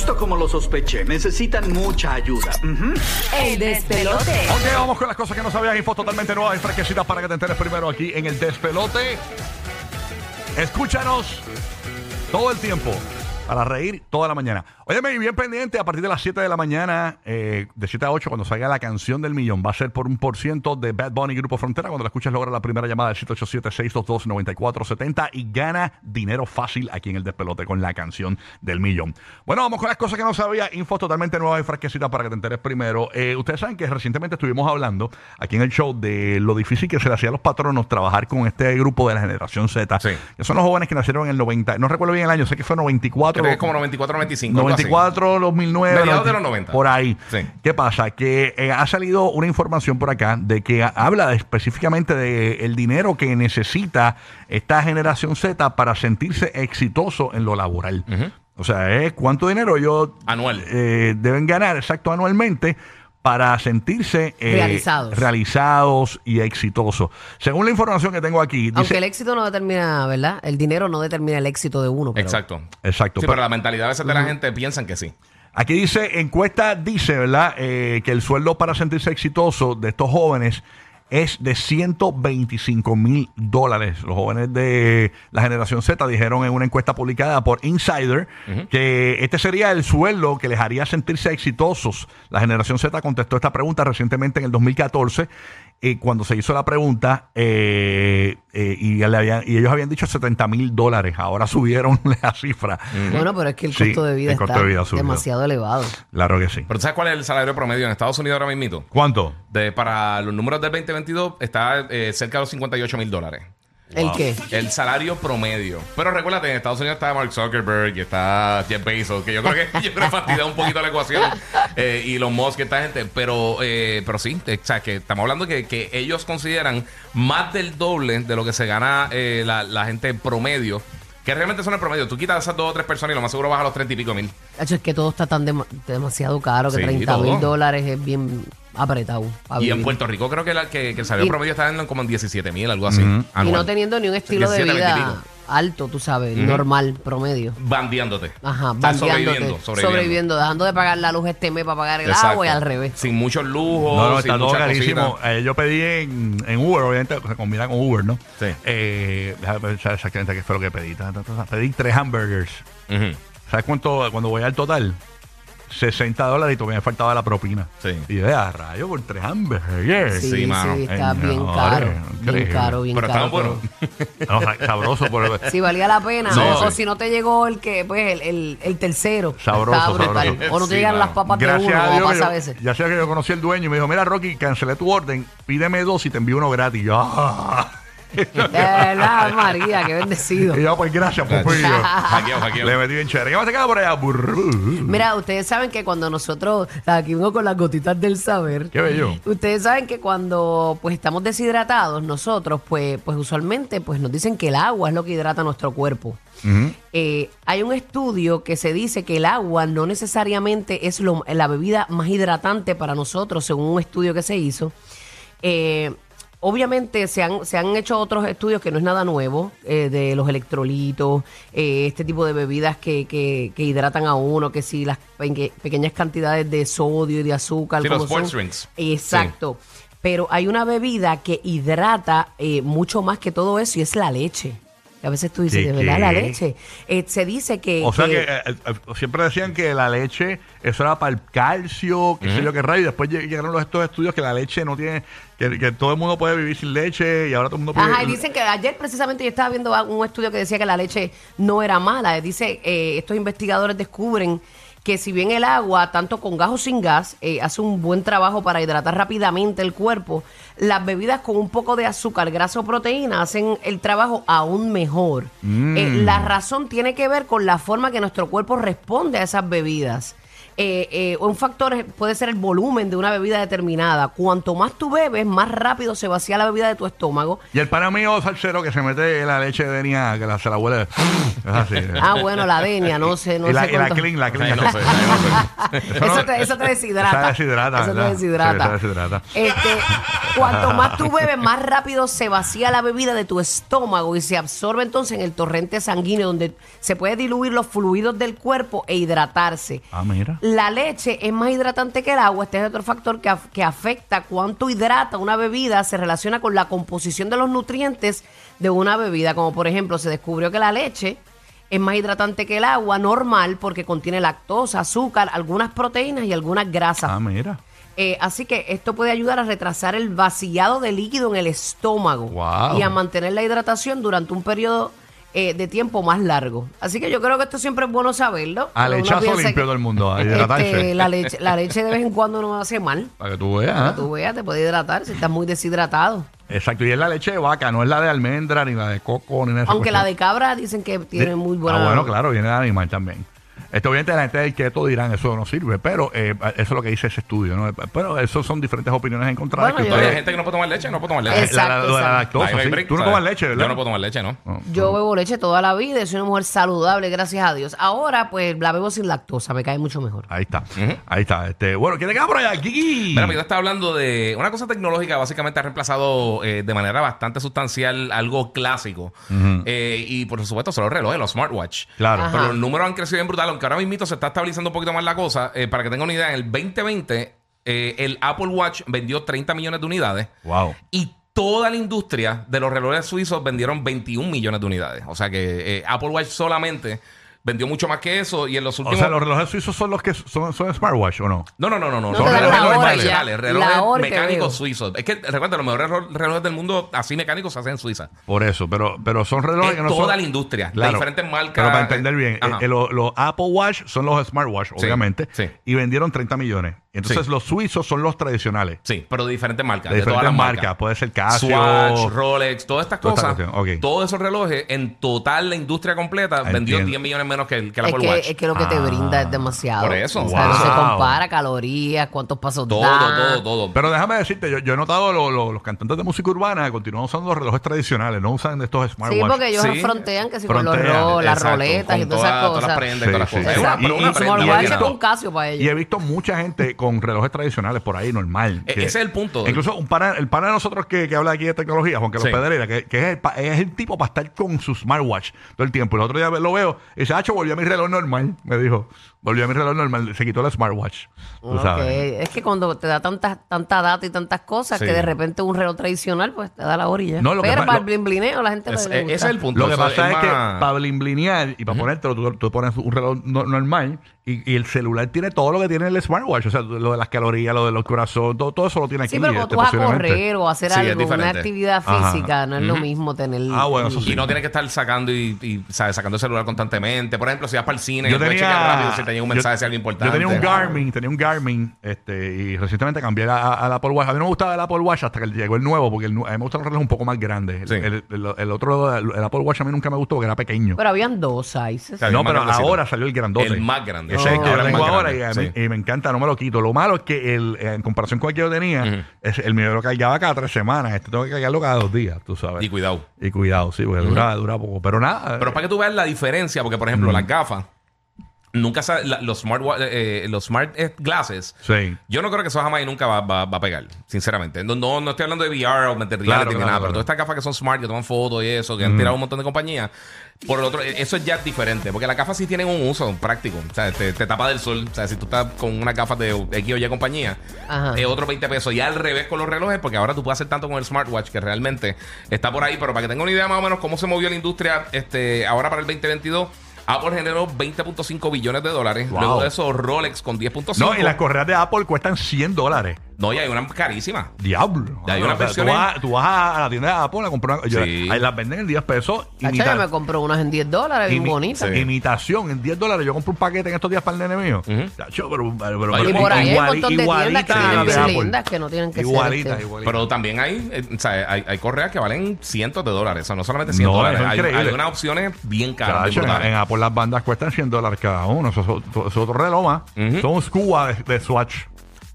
Justo como lo sospeché, necesitan mucha ayuda. El despelote. Ok, vamos con las cosas que no sabías. Info totalmente nuevas y fresquecitas para que te enteres primero aquí en el despelote. Escúchanos todo el tiempo para reír toda la mañana. Óyeme, y bien pendiente, a partir de las 7 de la mañana, eh, de 7 a 8, cuando salga la canción del millón, va a ser por un por ciento de Bad Bunny Grupo Frontera. Cuando la escuches, logra la primera llamada del 787-622-9470 y gana dinero fácil aquí en el despelote con la canción del millón. Bueno, vamos con las cosas que no sabía. Info totalmente nuevas y fresquecitas para que te enteres primero. Eh, ustedes saben que recientemente estuvimos hablando aquí en el show de lo difícil que se le hacía a los patronos trabajar con este grupo de la generación Z. Sí. Que son los jóvenes que nacieron en el 90. No recuerdo bien el año, sé que fue 94. Creo que es como 94, 95. algo así. 94, 2009. Mediados de los 90. Por ahí. Sí. ¿Qué pasa? Que eh, ha salido una información por acá de que ha- habla de- específicamente del el dinero que necesita esta generación Z para sentirse exitoso en lo laboral. O sea, es cuánto dinero ellos Anual. eh, deben ganar exacto anualmente para sentirse eh, Realizados. realizados y exitosos. Según la información que tengo aquí, Aunque el éxito no determina, ¿verdad? El dinero no determina el éxito de uno. pero- Exacto. exacto. Sí, pero- pero la mentalidad a veces de la gente piensan que sí. Aquí dice, encuesta dice, ¿verdad? Eh, que el sueldo para sentirse exitoso de estos jóvenes es de 125 mil dólares. Los jóvenes de la generación Z dijeron en una encuesta publicada por Insider que este sería el sueldo que les haría sentirse exitosos. La generación Z contestó esta pregunta recientemente en el 2014. Eh, cuando se hizo la pregunta eh, eh, y, le habían- y ellos habían dicho 70 mil dólares, ahora subieron la cifra. Bueno, pero es que el Sí, costo de vida el costo está de vida subió. demasiado elevado. Claro que sí. Pero ¿tú sabes cuál es el salario promedio en Estados Unidos ahora mismo? ¿Cuánto? De, para los números del 2022 está eh, cerca de los 58 mil dólares. ¿El qué? El salario promedio. Pero recuérdate, en Estados Unidos está Mark Zuckerberg y está Jeff Bezos, que yo creo que yo creo que un poquito la ecuación. Eh, y los Musk, esta gente. Pero, eh, pero sí, o sea, que estamos hablando que, que ellos consideran más del doble de lo que se gana eh, la, la gente promedio. Que realmente son el promedio. Tú quitas a esas dos o tres personas y lo más seguro baja a los 30 y pico mil. Hacho, es que todo está tan dema- demasiado caro que Sí, 30 mil dólares es bien apretado. Y en. Puerto Rico creo que, la, que, que el salario Y- promedio está en como en 17 mil, algo así. Y no anual. teniendo ni un estilo de 17, 20 y vida pico. alto, tú sabes, normal, promedio. Bandeándote. Ajá, Estás bandeándote, sobreviviendo, sobreviviendo. dejando de pagar la luz este mes para pagar el Exacto. agua y al revés. Sin muchos lujos, No, no, sin está todo mucha carísimo. Eh, yo pedí en, en Uber, obviamente se combina con Uber, ¿no? Sí. Eh, déjame pensar exactamente qué fue lo que pedí. Ta, ta, ta, ta. Pedí tres hamburgers. Ujú. ¿Sabes cuánto? Cuando voy al total, 60 dólares y todavía me faltaba la propina. Sí. Y yo, a rayo, por tres hamburgers. Sí, Sí, sí, mano. está Ay, bien no, caro. no, Bien caro, bien Pero caro. estaban buenos. No, sa- sabroso. Por, Si valía la pena. No, o sí. si no te llegó el que, pues, el, el, el tercero. Sabroso, Estaba. O no te Sí, llegan mano. las papas de uno, a como pasa a veces. ya sé que yo conocí al dueño y me dijo, mira Rocky, cancelé tu orden, pídeme dos y te envío uno gratis. Y yo, ah. De verdad, María, qué bendecido. Y yo, pues gracias, yo. Hackeado, hackeado. Le metí bien chévere. ¿Qué más te queda por allá? Burru. Mira, ustedes saben que cuando nosotros, aquí vengo con las gotitas del saber. Qué bello. Ustedes saben que cuando pues estamos deshidratados, nosotros, pues, pues usualmente pues nos dicen que el agua es lo que hidrata nuestro cuerpo. Eh, hay un estudio que se dice que el agua no necesariamente es lo- la bebida más hidratante para nosotros, según un estudio que se hizo. Eh, obviamente se han, se han hecho otros estudios que no es nada nuevo, eh, de los electrolitos, eh, este tipo de bebidas que, que- que hidratan a uno, que si las peque- pequeñas cantidades de sodio y de azúcar. Sí, como los sports drinks. Exacto. Pero hay una bebida que hidrata eh, mucho más que todo eso y es la leche. Y a veces tú dices, ¿De ¿de verdad la leche? Eh, se dice que... O sea que- que eh, eh, siempre decían que la leche, eso era para el calcio, qué sé yo qué rayo. Y después lleg- llegaron los, estos estudios que la leche no tiene, que, que todo el mundo puede vivir sin leche y ahora todo el mundo puede. Ajá, y dicen que ayer precisamente yo estaba viendo un estudio que decía que la leche no era mala. Dice, eh, estos investigadores descubren que si bien el agua, tanto con gas o sin gas, eh, hace un buen trabajo para hidratar rápidamente el cuerpo, las bebidas con un poco de azúcar, grasa o proteína hacen el trabajo aún mejor. Eh, la razón tiene que ver con la forma que nuestro cuerpo responde a esas bebidas. Eh, eh, un factor puede ser el volumen de una bebida determinada. Cuanto más tú bebes, más rápido se vacía la bebida de tu estómago. Y el pana mío salsero que se mete la leche de denia, que la, se la huele. Es así. Ah, bueno, la denia, no sé, no y la, sé y la clean, la clean. no sé, ay, no sé. Eso te, eso te deshidrata. Eso te deshidrata. Este, cuanto más tú bebes, más rápido se vacía la bebida de tu estómago y se absorbe entonces en el torrente sanguíneo donde se puede diluir los fluidos del cuerpo e hidratarse. Ah, mira. La leche es más hidratante que el agua. Este es otro factor que, af- que afecta cuánto hidrata una bebida. Se relaciona con la composición de los nutrientes de una bebida. Como por ejemplo, se descubrió que la leche es más hidratante que el agua normal porque contiene lactosa, azúcar, algunas proteínas y algunas grasas. Ah, mira. Eh, así que esto puede ayudar a retrasar el vaciado de líquido en el estómago Wow. y a mantener la hidratación durante un periodo eh, de tiempo más largo. Así que yo creo que esto siempre es bueno saberlo. A lechazo limpio todo el mundo. A hidratarse. este, la, leche, la leche de vez en cuando no hace mal. Para que tú veas. Para ¿eh? que tú veas, te puede hidratar si estás muy deshidratado. Exacto. Y es la leche de vaca, no es la de almendra, ni la de coco, ni nada de Aunque la de cabra dicen que tiene muy buena. Ah, bueno, claro, viene de animal también. Esto obviamente la gente del keto dirán eso no sirve, pero eh, eso es lo que dice ese estudio, ¿no? Pero eso son diferentes opiniones encontradas. Bueno, que yo- Todavía hay gente que no puede tomar leche, no puede tomar leche. Exacto, la, la- lo de la exacto. lactosa, Ahí no hay sí. break, Tú no ¿sabes? tomas leche, ¿verdad? Yo no puedo tomar leche, ¿no? No. Yo bebo leche toda la vida y soy una mujer saludable, gracias a Dios. Ahora, pues la bebo sin lactosa, me cae mucho mejor. Ahí está, ahí está. Este, bueno, ¿quién te queda por allá? Kiki. Mira, yo estaba hablando de una cosa tecnológica, básicamente ha reemplazado eh, de manera bastante sustancial algo clásico. Eh, y por supuesto son los relojes, los smartwatch. Claro. Ajá. Pero los números han crecido bien brutal, aunque ahora mismo se está estabilizando un poquito más la cosa. eh, para que tengan una idea, en el 2020 eh, el Apple Watch vendió 30 millones de unidades. Wow. Y toda la industria de los relojes suizos vendieron 21 millones de unidades. O sea que eh, Apple Watch solamente vendió mucho más que eso. Y en los O últimos... sea, los relojes suizos son los que son, son smartwatch o no? No, no, no, no, no. Son relojes hora relojes mecánicos suizos. Es que recuerda, los mejores relo- relojes del mundo así mecánicos se hacen en Suiza. Por eso, pero, pero son relojes Es que no toda son... la industria, de Claro. diferentes marcas. Pero para entender bien, Ajá. eh, eh, los, los Apple Watch son los smartwatch, Sí, obviamente, sí. y vendieron 30 millones. Entonces Sí. los suizos son los tradicionales. Sí, pero de diferentes marcas. De De, todas diferentes las marcas. marcas. Puede ser Casio. Swatch, Rolex, todas estas Toda cosas. Todos esos relojes, en total la industria completa, Entiendo. vendió 10 millones menos que el, que el Es Apple que, Watch. es que lo que te Ah. brinda es demasiado. Por eso. O sea, no se Wow. compara calorías, cuántos pasos todo, da. todo, todo. Pero déjame decirte, yo, yo he notado lo- lo- los cantantes de música urbana que continúan usando los relojes tradicionales, no usan estos smartwatch. Sí, porque ellos Sí. frontean que si con los Frontean, ro- las roletas y todas esas todas- cosas. Todas las prendas y todas las cosas. un smartwatch es Casio para he visto mucha gente con relojes tradicionales por ahí, normal. E- que- ese es el punto. Incluso un pana, el pana de nosotros que, que habla aquí de tecnología, Juan Carlos Sí. Pedreira, que, que es, el, pa- es el tipo para estar con su smartwatch todo el tiempo. El otro día lo veo y dice, Hacho, volvió a mi reloj normal. Me dijo, volvió a mi reloj normal. Se quitó el smartwatch. Tú Ok, sabes. Es que cuando te da tanta, tanta data y tantas cosas Sí. que de repente un reloj tradicional pues te da la orilla. No, lo que Pero pa- para lo- el blin blineo la gente Es- le ese gusta. es el punto. Lo que Eso pasa es, que más- para blimblinear y para ponértelo, tú, tú pones un reloj no- normal y, y el celular tiene todo lo que tiene el smartwatch. O sea, lo de las calorías, lo de los corazones, todo, todo eso lo tiene aquí. Sí, pero cuando este, tú vas a correr o a hacer Sí, es algo, una diferente. actividad Ajá. física, no es lo mismo tener... Ah, bueno, eso sí. Y no tienes que estar sacando y, y, ¿sabes? sacando el celular constantemente. Por ejemplo, si vas para el cine, Yo puedes tenía, chequear rápido si te llega un yo- mensaje de algo importante. Yo tenía un Garmin, tenía un Garmin, este, y recientemente cambié a- a- al Apple Watch. A mí no me gustaba el Apple Watch hasta que llegó el nuevo, porque el nu- a mí me gustan los relojes un poco más grandes. El, Sí. el- el- el otro, el, el Apple Watch a mí nunca me gustó porque era pequeño. Pero habían dos sizes. Está bien, no, más pero grandecito. ahora salió el grandote. El más grande. Ese es el que Ahora yo el tengo más ahora y, grande, a mí- sí. y me encanta, no me lo quito. Lo malo es que el, eh, en comparación con el que yo tenía, es- el mío lo cargaba cada tres semanas. Este tengo que cargarlo cada dos días, tú sabes. Y cuidado. Y cuidado, sí, porque dura, dura poco. Pero nada. Pero para que tú veas la diferencia, porque por ejemplo, las gafas, nunca sa- la- los smart eh, eh, los smart eh, glasses, Sí. yo no creo que eso jamás y nunca va, va- va a pegar, sinceramente. No, no, no estoy hablando de VR o reality Claro, ni claro, nada, claro. pero todas estas gafas que son smart, que toman fotos y eso, que han tirado un montón de compañías. Por el otro, eso es ya diferente, porque las gafas sí tienen un uso práctico. O sea, te, te tapa del sol. O sea, si tú estás con unas gafas de X o Y compañía, Ajá. es otro 20 pesos. Y al revés con los relojes, porque ahora tú puedes hacer tanto con el smartwatch que realmente está por ahí. Pero para que tengan una idea más o menos cómo se movió la industria este, ahora para el 2022. Apple generó 20.5 billones de dólares. Wow. Luego de eso, Rolex con 10.5. No, y las correas de Apple cuestan 100 dólares. No, y hay una carísima. Diablo. Ya hay unas O sea, tú, versiones- vas, tú vas a la tienda de Apple a comprar una- yo- Sí. ahí las venden en 10 pesos. Imita- yo me compró unas en 10 dólares, bien imi- bonitas. Sí. Imitación en 10 dólares. Yo compré un paquete en estos días para el nene mío. Chacho, pero, pero, pero- Y pero por ahí hay un iguali- montón de tiendas que igualita a la de bien Apple. lindas que no tienen que Igualita, ser. este, igualita. Pero también hay, eh, o sea, hay, hay correas que valen cientos de dólares. O sea, no solamente 100 No, dólares. eso es Hay, increíble. hay unas opciones bien caras. bien Chacho, en, brutales. en Apple las bandas cuestan 100 dólares cada uno. Eso, eso- eso es otro reloj más. Ujú. Son un scuba de, de Swatch.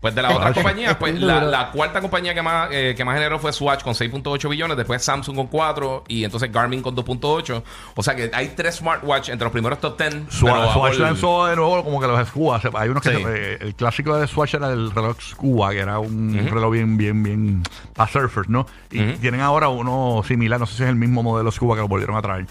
Pues de las otras compañías, pues la, la cuarta compañía que más, eh, que más generó fue Swatch con 6.8 billones, después Samsung con 4 y entonces Garmin con 2.8. O sea que hay tres smartwatch entre los primeros top 10. Swatch, lanzó de nuevo como que los Scuba. Hay unos que Sí. se- eh, el clásico de Swatch era el reloj Scuba, que era un reloj bien, bien, bien para surfers, ¿no? Y tienen ahora uno similar, no sé si es el mismo modelo Scuba que lo volvieron a traer.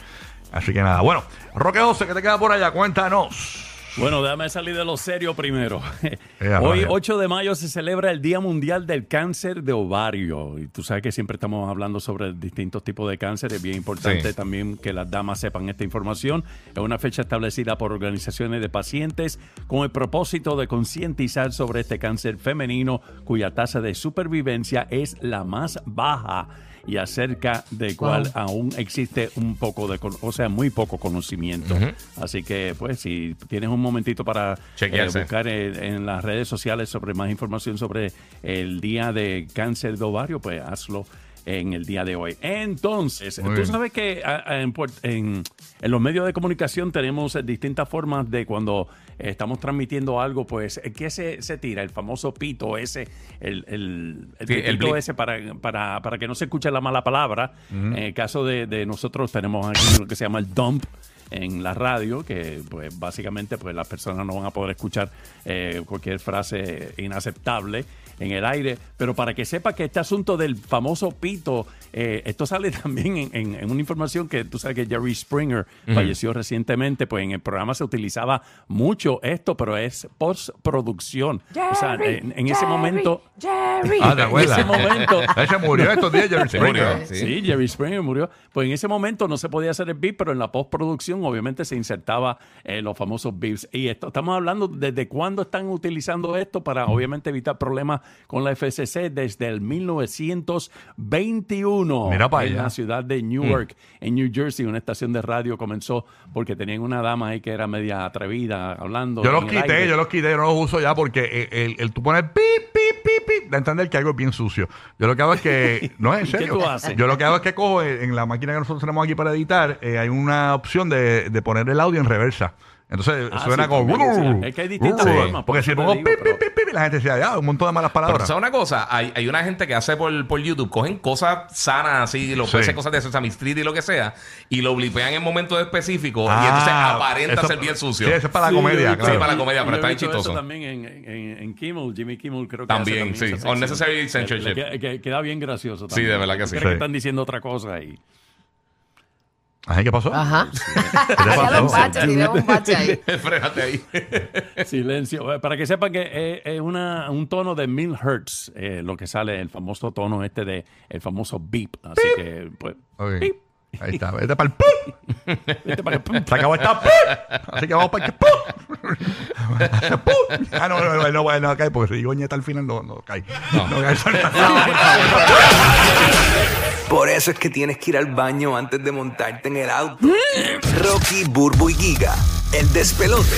Así que nada. Bueno, Roque 12, ¿qué te queda por allá? Cuéntanos. Bueno, déjame salir de lo serio primero. a Hoy, rayos. 8 de mayo, se celebra el Día Mundial del Cáncer de Ovario. Y tú sabes que siempre estamos hablando sobre distintos tipos de cáncer. Es bien importante Sí. también que las damas sepan esta información. Es una fecha establecida por organizaciones de pacientes con el propósito de concientizar sobre este cáncer femenino cuya tasa de supervivencia es la más baja y acerca de cual aún existe un poco de, con- o sea, muy poco conocimiento. Así que, pues, si tienes un momentito para eh, buscar eh, en las redes sociales sobre más información sobre el día de cáncer de ovario, pues hazlo en el día de hoy. Entonces, Muy tú bien. sabes que a- a- en, Puert- en- en los medios de comunicación tenemos eh, distintas formas de cuando estamos transmitiendo algo, pues, eh, ¿qué se, se tira? El famoso pito ese, el, el, el Sí, el pitito blip. ese para, para, para que no se escuche la mala palabra. En el caso de, de nosotros tenemos aquí lo que se llama el dump en la radio, que pues básicamente pues las personas no van a poder escuchar eh, cualquier frase inaceptable en el aire, pero para que sepa que este asunto del famoso pito, eh, esto sale también en, en- en una información que tú sabes que Jerry Springer falleció recientemente, pues en el programa se utilizaba mucho esto, pero es postproducción. o sea, Jerry, en, en ese Jerry, momento... Jerry. Ah, ¿te En ese momento. Se murió estos días, Jerry Springer. murió. Sí. Sí. Jerry Springer murió. Pues en ese momento no se podía hacer el beep, pero en la postproducción obviamente se insertaba eh, los famosos beeps. Y esto, estamos hablando desde cuándo están utilizando esto para obviamente evitar problemas con la FCC desde el 1921. Mira pa' En allá. la ciudad de Newark, en New Jersey, una estación de radio comenzó porque tenían una dama ahí que era media atrevida hablando. Yo los quité, aire. yo los quité, yo no los uso ya porque el, el, el tú pones pip, pip, pip, pip, de entender que algo es bien sucio. Yo lo que hago es que, no es en ¿Y qué serio. tú haces? Yo lo que hago es que cojo eh, en la máquina que nosotros tenemos aquí para editar, eh, hay una opción de, de poner el audio en reversa. Entonces Ah, suena sí, como. también, sí. Es que hay distintas Sí. formas, por Porque si pongo digo, pip, pero- pip, pip, pip, la gente decía, ya, un montón de malas Pero palabras. ¿sabes una cosa? Hay, hay una gente que hace por, por YouTube, cogen cosas sanas así, lo Sí. puede ser cosas de Sesame Street y lo que sea, y lo blipean en momentos específicos y Ah, entonces aparenta eso- ser bien sucio. Sí, eso es para la Sí, comedia, claro. Sí, para la comedia, pero está bien chistoso. también en, en, en Kimmel, Jimmy Kimmel creo que También, hace sí. esa sección. Unnecessary censorship. que- queda bien gracioso Sí, también. de verdad que sí. Creo Sí. que están diciendo otra cosa ahí. Ajá, ¿qué pasó? Ajá. ¿Qué te pasó? los baches, tiré un bache ahí. Frénate ahí. Silencio. Eh, Para que sepan que es, es una, un tono de mil hertz, eh, lo que sale, el famoso tono este de, el famoso beep. Así que, pues, beep. Ahí está, vete para el ¡pum! Este para que- Se acabó esta ¡pum! Así que vamos para el que ¡pum! ¡Pum! Ah, no, no, no, no, no, no cae, porque si digo ñeta al final no, no cae. No, cae. Por eso es que tienes que ir al baño antes de montarte en el auto. Rocky, Burbu y Giga, el despelote.